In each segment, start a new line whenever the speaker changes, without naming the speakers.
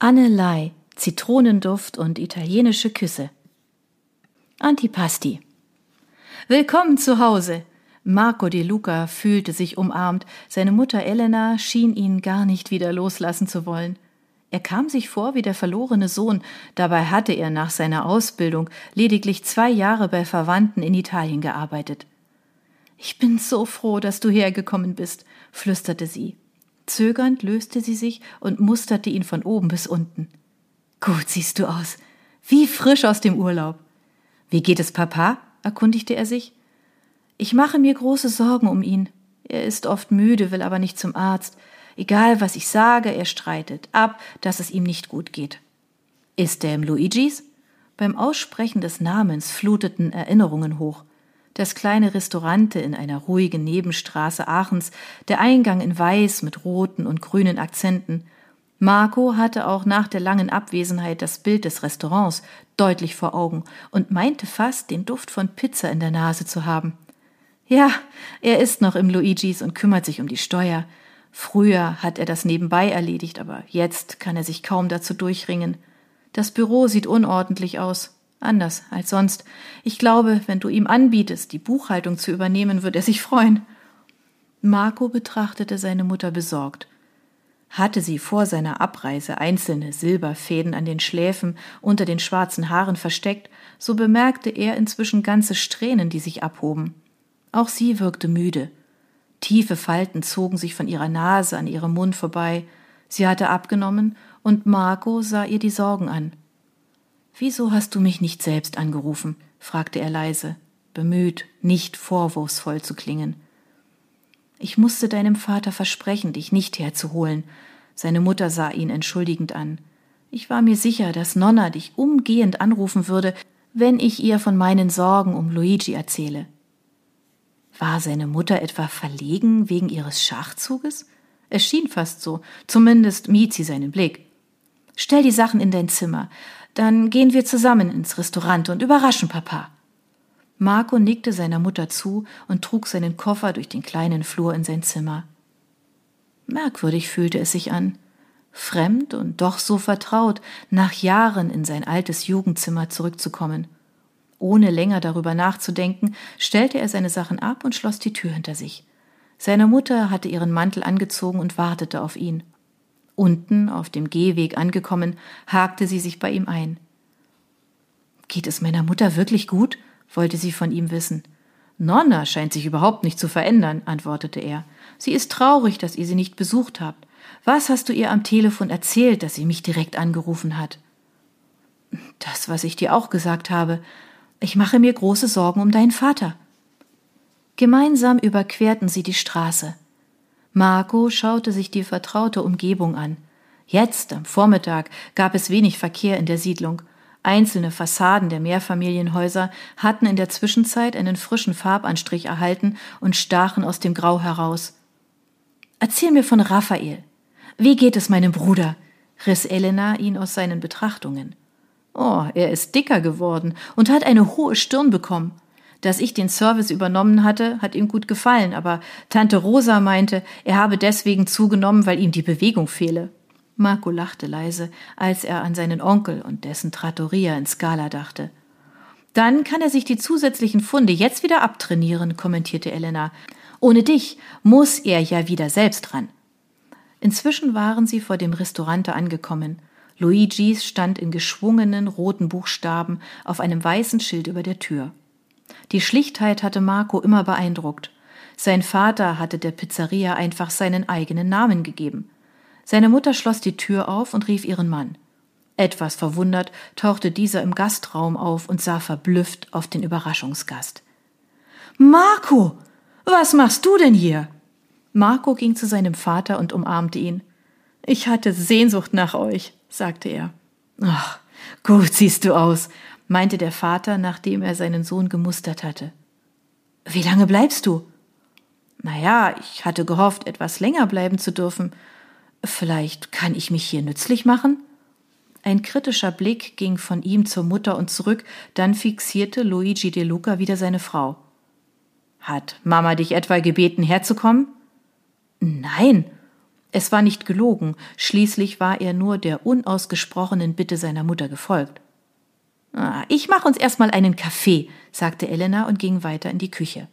Anne Lai, Zitronenduft und italienische Küsse. Antipasti. Willkommen zu Hause. Marco De Luca fühlte sich umarmt, seine Mutter Elena schien ihn gar nicht wieder loslassen zu wollen. Er kam sich vor wie der verlorene Sohn, dabei hatte er nach seiner Ausbildung lediglich zwei Jahre bei Verwandten in Italien gearbeitet. Ich bin so froh, dass du hergekommen bist, flüsterte sie. Zögernd löste sie sich und musterte ihn von oben bis unten. Gut siehst du aus. Wie frisch aus dem Urlaub. Wie geht es Papa? erkundigte er sich. Ich mache mir große Sorgen um ihn. Er ist oft müde, will aber nicht zum Arzt. Egal, was ich sage, er streitet ab, dass es ihm nicht gut geht. Ist er im Luigis? Beim Aussprechen des Namens fluteten Erinnerungen hoch das kleine Restaurante in einer ruhigen Nebenstraße Aachens, der Eingang in weiß mit roten und grünen Akzenten. Marco hatte auch nach der langen Abwesenheit das Bild des Restaurants deutlich vor Augen und meinte fast, den Duft von Pizza in der Nase zu haben. Ja, er ist noch im Luigis und kümmert sich um die Steuer. Früher hat er das nebenbei erledigt, aber jetzt kann er sich kaum dazu durchringen. Das Büro sieht unordentlich aus. Anders als sonst. Ich glaube, wenn du ihm anbietest, die Buchhaltung zu übernehmen, wird er sich freuen. Marco betrachtete seine Mutter besorgt. Hatte sie vor seiner Abreise einzelne Silberfäden an den Schläfen unter den schwarzen Haaren versteckt, so bemerkte er inzwischen ganze Strähnen, die sich abhoben. Auch sie wirkte müde. Tiefe Falten zogen sich von ihrer Nase an ihrem Mund vorbei. Sie hatte abgenommen, und Marco sah ihr die Sorgen an. Wieso hast du mich nicht selbst angerufen? fragte er leise, bemüht, nicht vorwurfsvoll zu klingen. Ich musste deinem Vater versprechen, dich nicht herzuholen. Seine Mutter sah ihn entschuldigend an. Ich war mir sicher, dass Nonna dich umgehend anrufen würde, wenn ich ihr von meinen Sorgen um Luigi erzähle. War seine Mutter etwa verlegen wegen ihres Schachzuges? Es schien fast so, zumindest mied sie seinen Blick. Stell die Sachen in dein Zimmer. Dann gehen wir zusammen ins Restaurant und überraschen Papa. Marco nickte seiner Mutter zu und trug seinen Koffer durch den kleinen Flur in sein Zimmer. Merkwürdig fühlte es sich an. Fremd und doch so vertraut, nach Jahren in sein altes Jugendzimmer zurückzukommen. Ohne länger darüber nachzudenken, stellte er seine Sachen ab und schloss die Tür hinter sich. Seine Mutter hatte ihren Mantel angezogen und wartete auf ihn. Unten, auf dem Gehweg angekommen, hakte sie sich bei ihm ein. Geht es meiner Mutter wirklich gut? wollte sie von ihm wissen. Nonna scheint sich überhaupt nicht zu verändern, antwortete er. Sie ist traurig, dass ihr sie nicht besucht habt. Was hast du ihr am Telefon erzählt, dass sie mich direkt angerufen hat? Das, was ich dir auch gesagt habe. Ich mache mir große Sorgen um deinen Vater. Gemeinsam überquerten sie die Straße. Marco schaute sich die vertraute Umgebung an. Jetzt, am Vormittag, gab es wenig Verkehr in der Siedlung. Einzelne Fassaden der Mehrfamilienhäuser hatten in der Zwischenzeit einen frischen Farbanstrich erhalten und stachen aus dem Grau heraus. Erzähl mir von Raphael. Wie geht es meinem Bruder? riss Elena ihn aus seinen Betrachtungen. Oh, er ist dicker geworden und hat eine hohe Stirn bekommen. Dass ich den Service übernommen hatte, hat ihm gut gefallen, aber Tante Rosa meinte, er habe deswegen zugenommen, weil ihm die Bewegung fehle. Marco lachte leise, als er an seinen Onkel und dessen Trattoria in Scala dachte. Dann kann er sich die zusätzlichen Funde jetzt wieder abtrainieren, kommentierte Elena. Ohne dich muss er ja wieder selbst dran. Inzwischen waren sie vor dem Restaurante angekommen. Luigis stand in geschwungenen roten Buchstaben auf einem weißen Schild über der Tür. Die Schlichtheit hatte Marco immer beeindruckt. Sein Vater hatte der Pizzeria einfach seinen eigenen Namen gegeben. Seine Mutter schloss die Tür auf und rief ihren Mann. Etwas verwundert tauchte dieser im Gastraum auf und sah verblüfft auf den Überraschungsgast. Marco, was machst du denn hier? Marco ging zu seinem Vater und umarmte ihn. Ich hatte Sehnsucht nach euch, sagte er. Ach, gut siehst du aus, meinte der Vater, nachdem er seinen Sohn gemustert hatte. Wie lange bleibst du? Na ja, ich hatte gehofft, etwas länger bleiben zu dürfen. Vielleicht kann ich mich hier nützlich machen? Ein kritischer Blick ging von ihm zur Mutter und zurück, dann fixierte Luigi De Luca wieder seine Frau. Hat Mama dich etwa gebeten, herzukommen? Nein. Es war nicht gelogen, schließlich war er nur der unausgesprochenen Bitte seiner Mutter gefolgt. Ich mach uns erstmal einen Kaffee, sagte Elena und ging weiter in die Küche.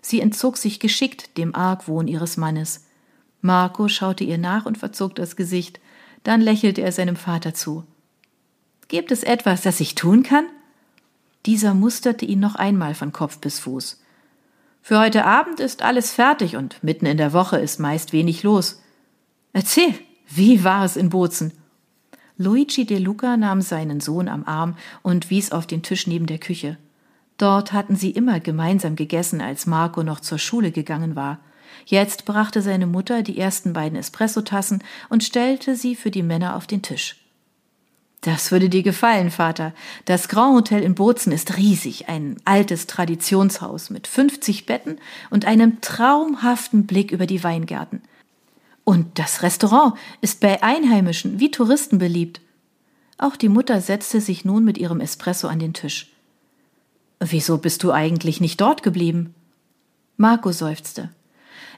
Sie entzog sich geschickt dem Argwohn ihres Mannes. Marco schaute ihr nach und verzog das Gesicht. Dann lächelte er seinem Vater zu. Gibt es etwas, das ich tun kann? Dieser musterte ihn noch einmal von Kopf bis Fuß. Für heute Abend ist alles fertig und mitten in der Woche ist meist wenig los. Erzähl, wie war es in Bozen? Luigi De Luca nahm seinen Sohn am Arm und wies auf den Tisch neben der Küche. Dort hatten sie immer gemeinsam gegessen, als Marco noch zur Schule gegangen war. Jetzt brachte seine Mutter die ersten beiden Espressotassen und stellte sie für die Männer auf den Tisch. Das würde dir gefallen, Vater. Das Grand Hotel in Bozen ist riesig, ein altes Traditionshaus mit 50 Betten und einem traumhaften Blick über die Weingärten. Und das Restaurant ist bei Einheimischen wie Touristen beliebt. Auch die Mutter setzte sich nun mit ihrem Espresso an den Tisch. Wieso bist du eigentlich nicht dort geblieben? Marco seufzte.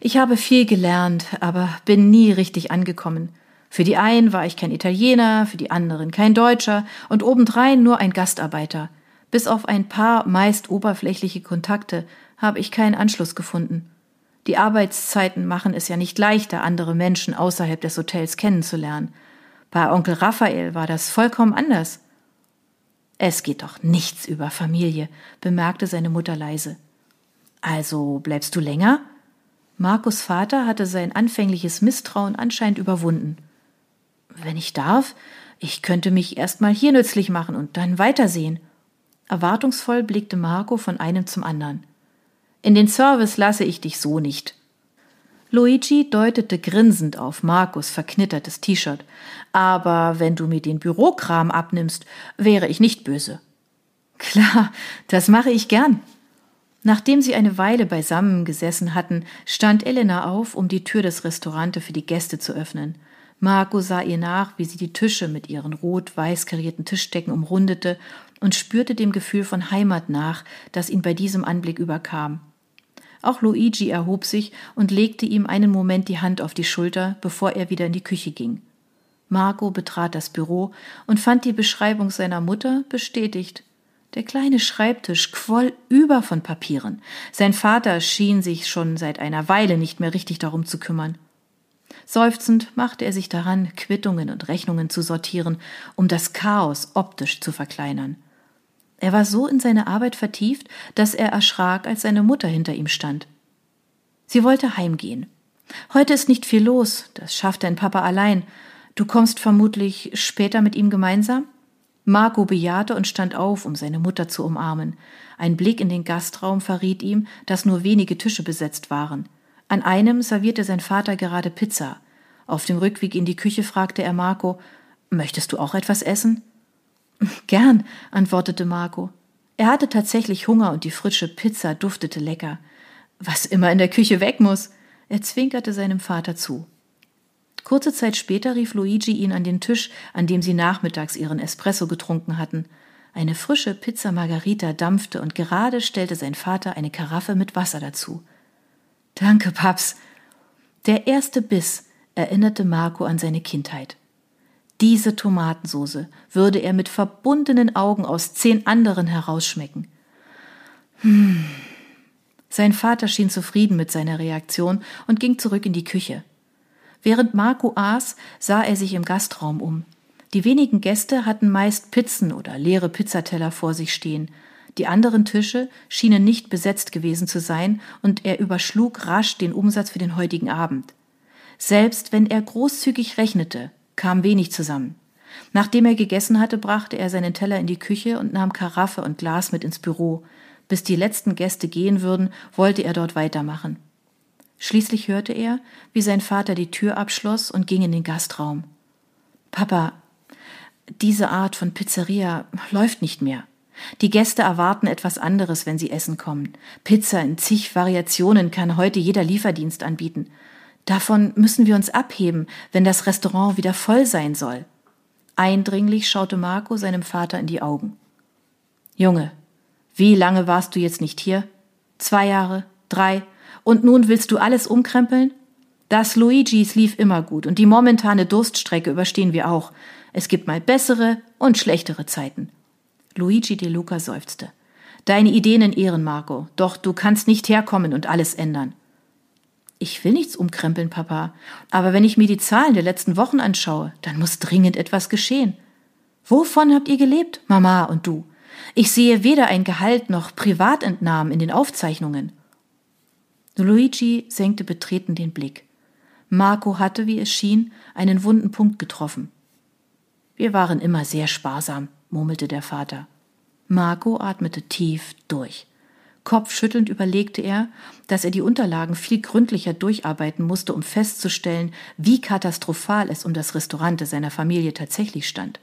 Ich habe viel gelernt, aber bin nie richtig angekommen. Für die einen war ich kein Italiener, für die anderen kein Deutscher und obendrein nur ein Gastarbeiter. Bis auf ein paar meist oberflächliche Kontakte habe ich keinen Anschluss gefunden. Die Arbeitszeiten machen es ja nicht leichter, andere Menschen außerhalb des Hotels kennenzulernen. Bei Onkel Raphael war das vollkommen anders. Es geht doch nichts über Familie, bemerkte seine Mutter leise. Also bleibst du länger? Markus Vater hatte sein anfängliches Misstrauen anscheinend überwunden. Wenn ich darf, ich könnte mich erst mal hier nützlich machen und dann weitersehen. Erwartungsvoll blickte Marco von einem zum anderen. In den Service lasse ich dich so nicht. Luigi deutete grinsend auf Markus verknittertes T-Shirt. Aber wenn du mir den Bürokram abnimmst, wäre ich nicht böse. Klar, das mache ich gern. Nachdem sie eine Weile beisammen gesessen hatten, stand Elena auf, um die Tür des Restaurants für die Gäste zu öffnen. Marco sah ihr nach, wie sie die Tische mit ihren rot-weiß karierten Tischdecken umrundete und spürte dem Gefühl von Heimat nach, das ihn bei diesem Anblick überkam. Auch Luigi erhob sich und legte ihm einen Moment die Hand auf die Schulter, bevor er wieder in die Küche ging. Marco betrat das Büro und fand die Beschreibung seiner Mutter bestätigt. Der kleine Schreibtisch quoll über von Papieren. Sein Vater schien sich schon seit einer Weile nicht mehr richtig darum zu kümmern. Seufzend machte er sich daran, Quittungen und Rechnungen zu sortieren, um das Chaos optisch zu verkleinern. Er war so in seine Arbeit vertieft, dass er erschrak, als seine Mutter hinter ihm stand. Sie wollte heimgehen. Heute ist nicht viel los, das schafft dein Papa allein. Du kommst vermutlich später mit ihm gemeinsam? Marco bejahte und stand auf, um seine Mutter zu umarmen. Ein Blick in den Gastraum verriet ihm, dass nur wenige Tische besetzt waren. An einem servierte sein Vater gerade Pizza. Auf dem Rückweg in die Küche fragte er Marco, Möchtest du auch etwas essen? Gern, antwortete Marco. Er hatte tatsächlich Hunger und die frische Pizza duftete lecker. Was immer in der Küche weg muss. Er zwinkerte seinem Vater zu. Kurze Zeit später rief Luigi ihn an den Tisch, an dem sie nachmittags ihren Espresso getrunken hatten. Eine frische Pizza Margarita dampfte und gerade stellte sein Vater eine Karaffe mit Wasser dazu. Danke, Paps. Der erste Biss erinnerte Marco an seine Kindheit. Diese Tomatensoße würde er mit verbundenen Augen aus zehn anderen herausschmecken. Hm. Sein Vater schien zufrieden mit seiner Reaktion und ging zurück in die Küche. Während Marco aß, sah er sich im Gastraum um. Die wenigen Gäste hatten meist Pizzen oder leere Pizzateller vor sich stehen. Die anderen Tische schienen nicht besetzt gewesen zu sein, und er überschlug rasch den Umsatz für den heutigen Abend. Selbst wenn er großzügig rechnete, kam wenig zusammen. Nachdem er gegessen hatte, brachte er seinen Teller in die Küche und nahm Karaffe und Glas mit ins Büro. Bis die letzten Gäste gehen würden, wollte er dort weitermachen. Schließlich hörte er, wie sein Vater die Tür abschloss und ging in den Gastraum. Papa, diese Art von Pizzeria läuft nicht mehr. Die Gäste erwarten etwas anderes, wenn sie essen kommen. Pizza in zig Variationen kann heute jeder Lieferdienst anbieten. Davon müssen wir uns abheben, wenn das Restaurant wieder voll sein soll. Eindringlich schaute Marco seinem Vater in die Augen. Junge, wie lange warst du jetzt nicht hier? Zwei Jahre? Drei? Und nun willst du alles umkrempeln? Das Luigis lief immer gut und die momentane Durststrecke überstehen wir auch. Es gibt mal bessere und schlechtere Zeiten. Luigi De Luca seufzte. Deine Ideen in Ehren, Marco, doch du kannst nicht herkommen und alles ändern. Ich will nichts umkrempeln, Papa, aber wenn ich mir die Zahlen der letzten Wochen anschaue, dann muss dringend etwas geschehen. Wovon habt ihr gelebt, Mama und du? Ich sehe weder ein Gehalt noch Privatentnahmen in den Aufzeichnungen. Luigi senkte betreten den Blick. Marco hatte, wie es schien, einen wunden Punkt getroffen. Wir waren immer sehr sparsam, murmelte der Vater. Marco atmete tief durch. Kopfschüttelnd überlegte er, dass er die Unterlagen viel gründlicher durcharbeiten musste, um festzustellen, wie katastrophal es um das Restaurant seiner Familie tatsächlich stand.